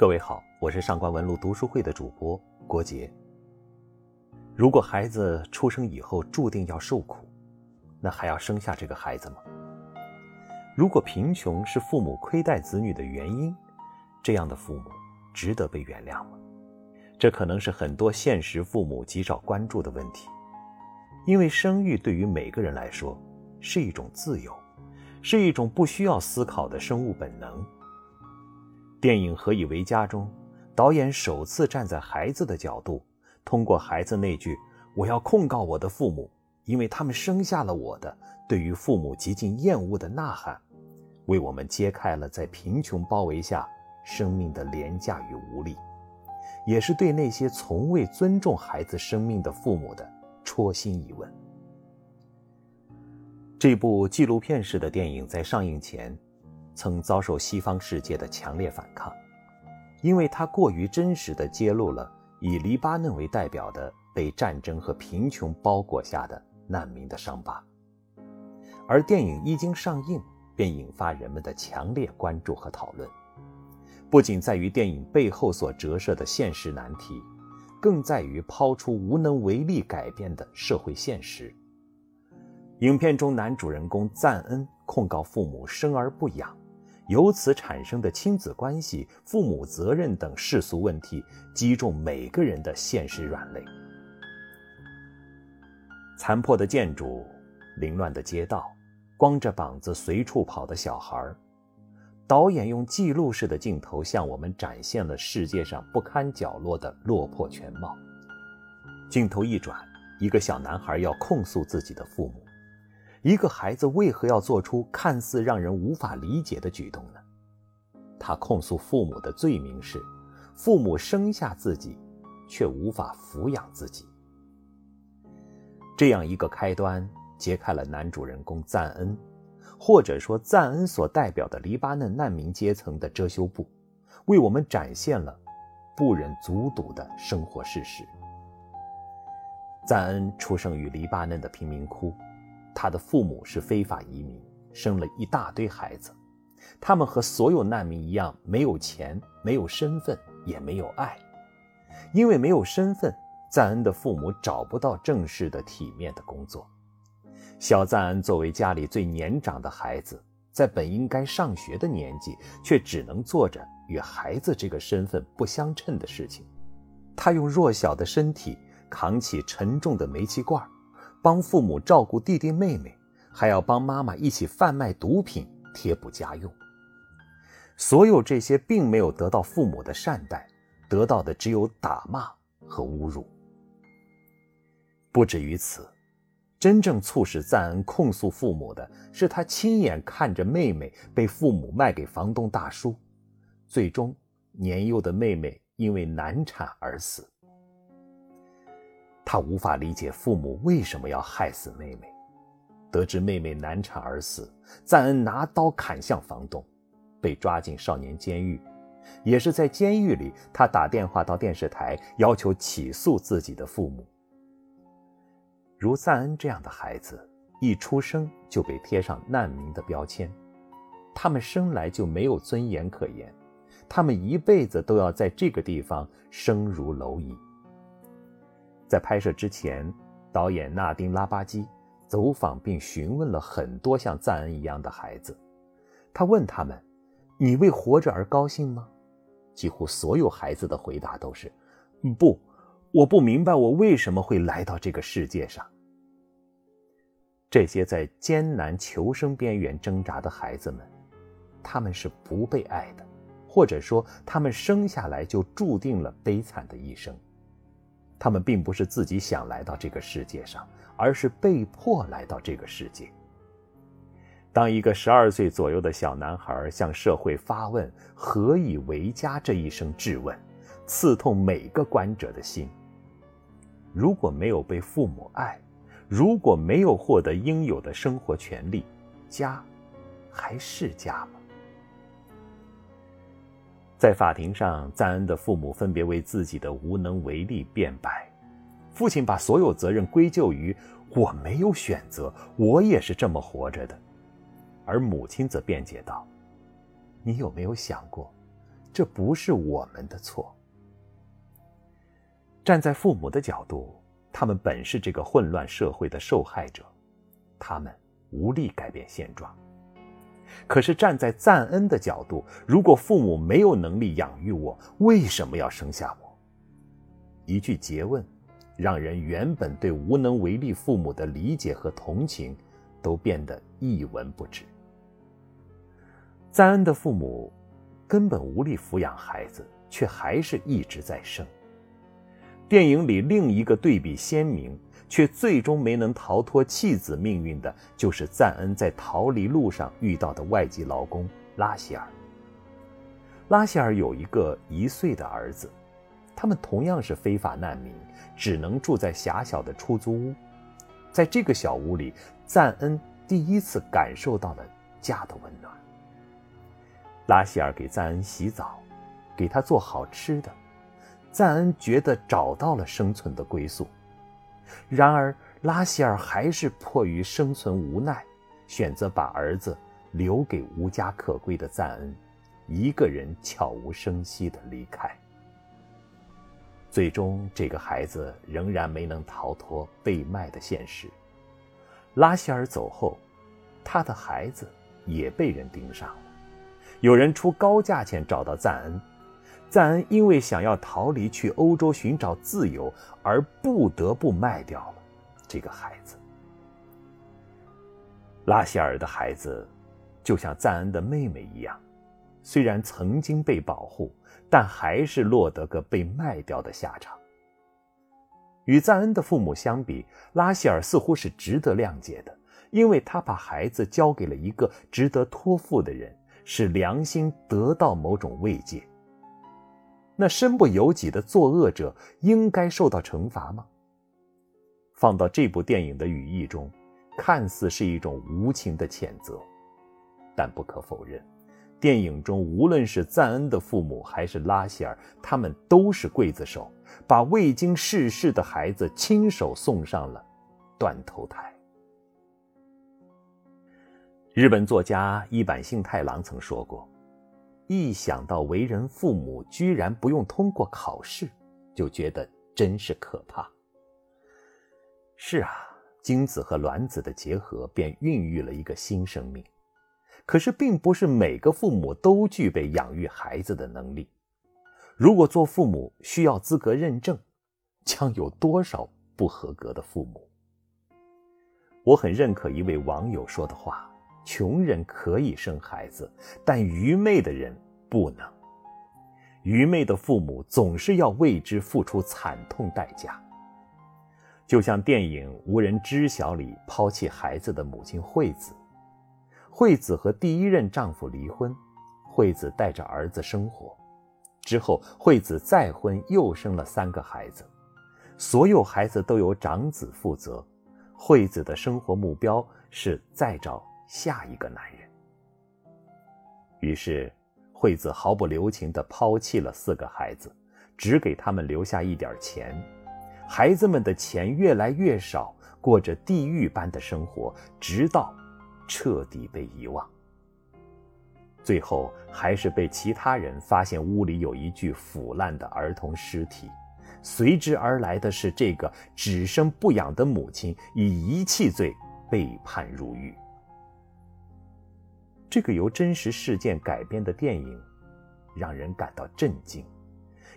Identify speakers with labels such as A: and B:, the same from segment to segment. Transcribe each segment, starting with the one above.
A: 各位好，我是上官文录读书会的主播郭杰。如果孩子出生以后注定要受苦，那还要生下这个孩子吗？如果贫穷是父母亏待子女的原因，这样的父母值得被原谅吗？这可能是很多现实父母极少关注的问题，因为生育对于每个人来说是一种自由，是一种不需要思考的生物本能。电影《何以为家》中，导演首次站在孩子的角度，通过孩子那句“我要控告我的父母，因为他们生下了我的”，对于父母极尽厌恶的呐喊，为我们揭开了在贫穷包围下生命的廉价与无力，也是对那些从未尊重孩子生命的父母的戳心一问。这部纪录片式的电影在上映前。曾遭受西方世界的强烈反抗，因为它过于真实地揭露了以黎巴嫩为代表的被战争和贫穷包裹下的难民的伤疤。而电影一经上映，便引发人们的强烈关注和讨论，不仅在于电影背后所折射的现实难题，更在于抛出无能为力改变的社会现实。影片中男主人公赞恩控告父母生而不养。由此产生的亲子关系、父母责任等世俗问题，击中每个人的现实软肋。残破的建筑、凌乱的街道、光着膀子随处跑的小孩导演用记录式的镜头向我们展现了世界上不堪角落的落魄全貌。镜头一转，一个小男孩要控诉自己的父母。一个孩子为何要做出看似让人无法理解的举动呢？他控诉父母的罪名是：父母生下自己，却无法抚养自己。这样一个开端，揭开了男主人公赞恩，或者说赞恩所代表的黎巴嫩难民阶层的遮羞布，为我们展现了不忍卒睹的生活事实。赞恩出生于黎巴嫩的贫民窟。他的父母是非法移民，生了一大堆孩子。他们和所有难民一样，没有钱，没有身份，也没有爱。因为没有身份，赞恩的父母找不到正式的、体面的工作。小赞恩作为家里最年长的孩子，在本应该上学的年纪，却只能做着与孩子这个身份不相称的事情。他用弱小的身体扛起沉重的煤气罐。帮父母照顾弟弟妹妹，还要帮妈妈一起贩卖毒品贴补家用。所有这些并没有得到父母的善待，得到的只有打骂和侮辱。不止于此，真正促使赞恩控诉父母的是他亲眼看着妹妹被父母卖给房东大叔，最终年幼的妹妹因为难产而死。他无法理解父母为什么要害死妹妹。得知妹妹难产而死，赞恩拿刀砍向房东，被抓进少年监狱。也是在监狱里，他打电话到电视台，要求起诉自己的父母。如赞恩这样的孩子，一出生就被贴上难民的标签，他们生来就没有尊严可言，他们一辈子都要在这个地方生如蝼蚁。在拍摄之前，导演纳丁·拉巴基走访并询问了很多像赞恩一样的孩子。他问他们：“你为活着而高兴吗？”几乎所有孩子的回答都是：“不，我不明白我为什么会来到这个世界上。”这些在艰难求生边缘挣扎的孩子们，他们是不被爱的，或者说，他们生下来就注定了悲惨的一生。他们并不是自己想来到这个世界上，而是被迫来到这个世界。当一个十二岁左右的小男孩向社会发问“何以为家”这一声质问，刺痛每个观者的心。如果没有被父母爱，如果没有获得应有的生活权利，家还是家吗？在法庭上，赞恩的父母分别为自己的无能为力辩白。父亲把所有责任归咎于“我没有选择，我也是这么活着的”，而母亲则辩解道：“你有没有想过，这不是我们的错。站在父母的角度，他们本是这个混乱社会的受害者，他们无力改变现状。可是站在赞恩的角度，如果父母没有能力养育我，为什么要生下我？一句诘问，让人原本对无能为力父母的理解和同情，都变得一文不值。赞恩的父母根本无力抚养孩子，却还是一直在生。电影里另一个对比鲜明，却最终没能逃脱弃子命运的，就是赞恩在逃离路上遇到的外籍劳工拉希尔。拉希尔有一个一岁的儿子，他们同样是非法难民，只能住在狭小的出租屋。在这个小屋里，赞恩第一次感受到了家的温暖。拉希尔给赞恩洗澡，给他做好吃的。赞恩觉得找到了生存的归宿，然而拉希尔还是迫于生存无奈，选择把儿子留给无家可归的赞恩，一个人悄无声息地离开。最终，这个孩子仍然没能逃脱被卖的现实。拉希尔走后，他的孩子也被人盯上了，有人出高价钱找到赞恩。赞恩因为想要逃离去欧洲寻找自由，而不得不卖掉了这个孩子。拉希尔的孩子，就像赞恩的妹妹一样，虽然曾经被保护，但还是落得个被卖掉的下场。与赞恩的父母相比，拉希尔似乎是值得谅解的，因为他把孩子交给了一个值得托付的人，使良心得到某种慰藉。那身不由己的作恶者应该受到惩罚吗？放到这部电影的语义中，看似是一种无情的谴责，但不可否认，电影中无论是赞恩的父母还是拉希尔，他们都是刽子手，把未经世事的孩子亲手送上了断头台。日本作家一坂幸太郎曾说过。一想到为人父母居然不用通过考试，就觉得真是可怕。是啊，精子和卵子的结合便孕育了一个新生命，可是并不是每个父母都具备养育孩子的能力。如果做父母需要资格认证，将有多少不合格的父母？我很认可一位网友说的话。穷人可以生孩子，但愚昧的人不能。愚昧的父母总是要为之付出惨痛代价。就像电影《无人知晓》里抛弃孩子的母亲惠子，惠子和第一任丈夫离婚，惠子带着儿子生活。之后，惠子再婚，又生了三个孩子，所有孩子都由长子负责。惠子的生活目标是再找。下一个男人。于是，惠子毫不留情地抛弃了四个孩子，只给他们留下一点钱。孩子们的钱越来越少，过着地狱般的生活，直到彻底被遗忘。最后，还是被其他人发现屋里有一具腐烂的儿童尸体，随之而来的是这个只生不养的母亲以遗弃罪被判入狱。这个由真实事件改编的电影，让人感到震惊，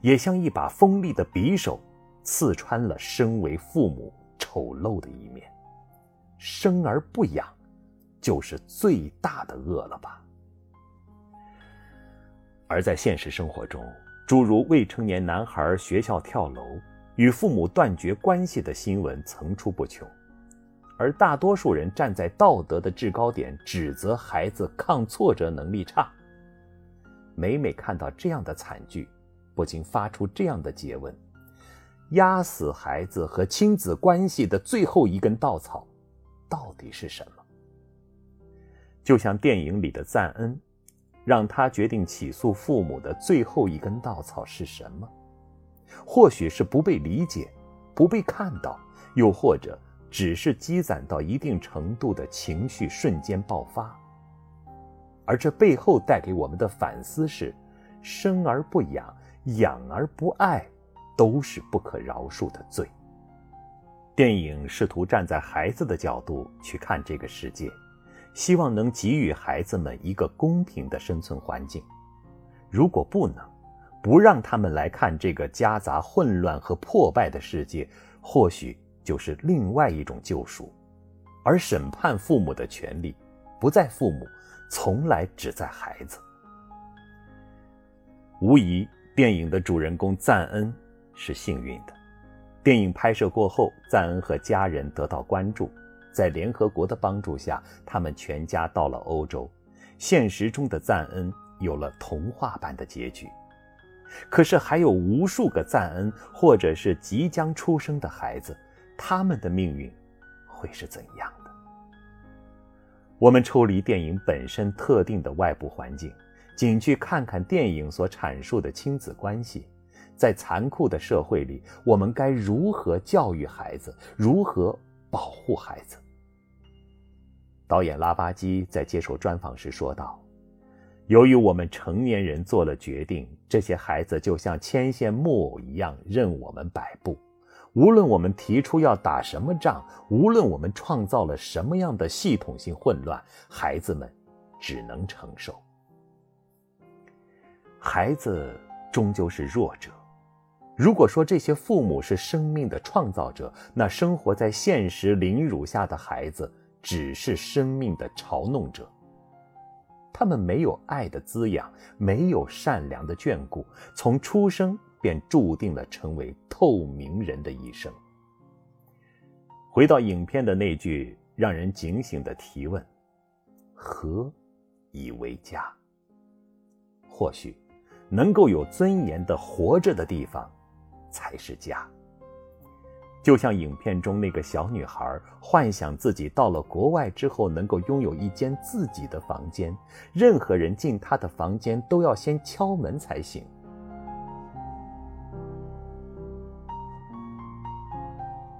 A: 也像一把锋利的匕首，刺穿了身为父母丑陋的一面。生而不养，就是最大的恶了吧？而在现实生活中，诸如未成年男孩学校跳楼、与父母断绝关系的新闻层出不穷。而大多数人站在道德的制高点，指责孩子抗挫折能力差。每每看到这样的惨剧，不禁发出这样的诘问：压死孩子和亲子关系的最后一根稻草，到底是什么？就像电影里的赞恩，让他决定起诉父母的最后一根稻草是什么？或许是不被理解，不被看到，又或者……只是积攒到一定程度的情绪瞬间爆发，而这背后带给我们的反思是：生而不养，养而不爱，都是不可饶恕的罪。电影试图站在孩子的角度去看这个世界，希望能给予孩子们一个公平的生存环境。如果不能，不让他们来看这个夹杂混乱和破败的世界，或许就是另外一种救赎。而审判父母的权利，不在父母，从来只在孩子。无疑，电影的主人公赞恩是幸运的。电影拍摄过后，赞恩和家人得到关注，在联合国的帮助下，他们全家到了欧洲。现实中的赞恩有了童话般的结局。可是，还有无数个赞恩，或者是即将出生的孩子，他们的命运会是怎样的？我们抽离电影本身特定的外部环境，仅去看看电影所阐述的亲子关系，在残酷的社会里，我们该如何教育孩子，如何保护孩子？导演拉巴基在接受专访时说道。由于我们成年人做了决定，这些孩子就像牵线木偶一样任我们摆布。无论我们提出要打什么仗，无论我们创造了什么样的系统性混乱，孩子们只能承受。孩子终究是弱者。如果说这些父母是生命的创造者，那生活在现实凌辱下的孩子只是生命的嘲弄者。他们没有爱的滋养，没有善良的眷顾，从出生便注定了成为透明人的一生。回到影片的那句让人警醒的提问：“何以为家？”或许，能够有尊严的活着的地方，才是家。就像影片中那个小女孩幻想自己到了国外之后能够拥有一间自己的房间，任何人进她的房间都要先敲门才行。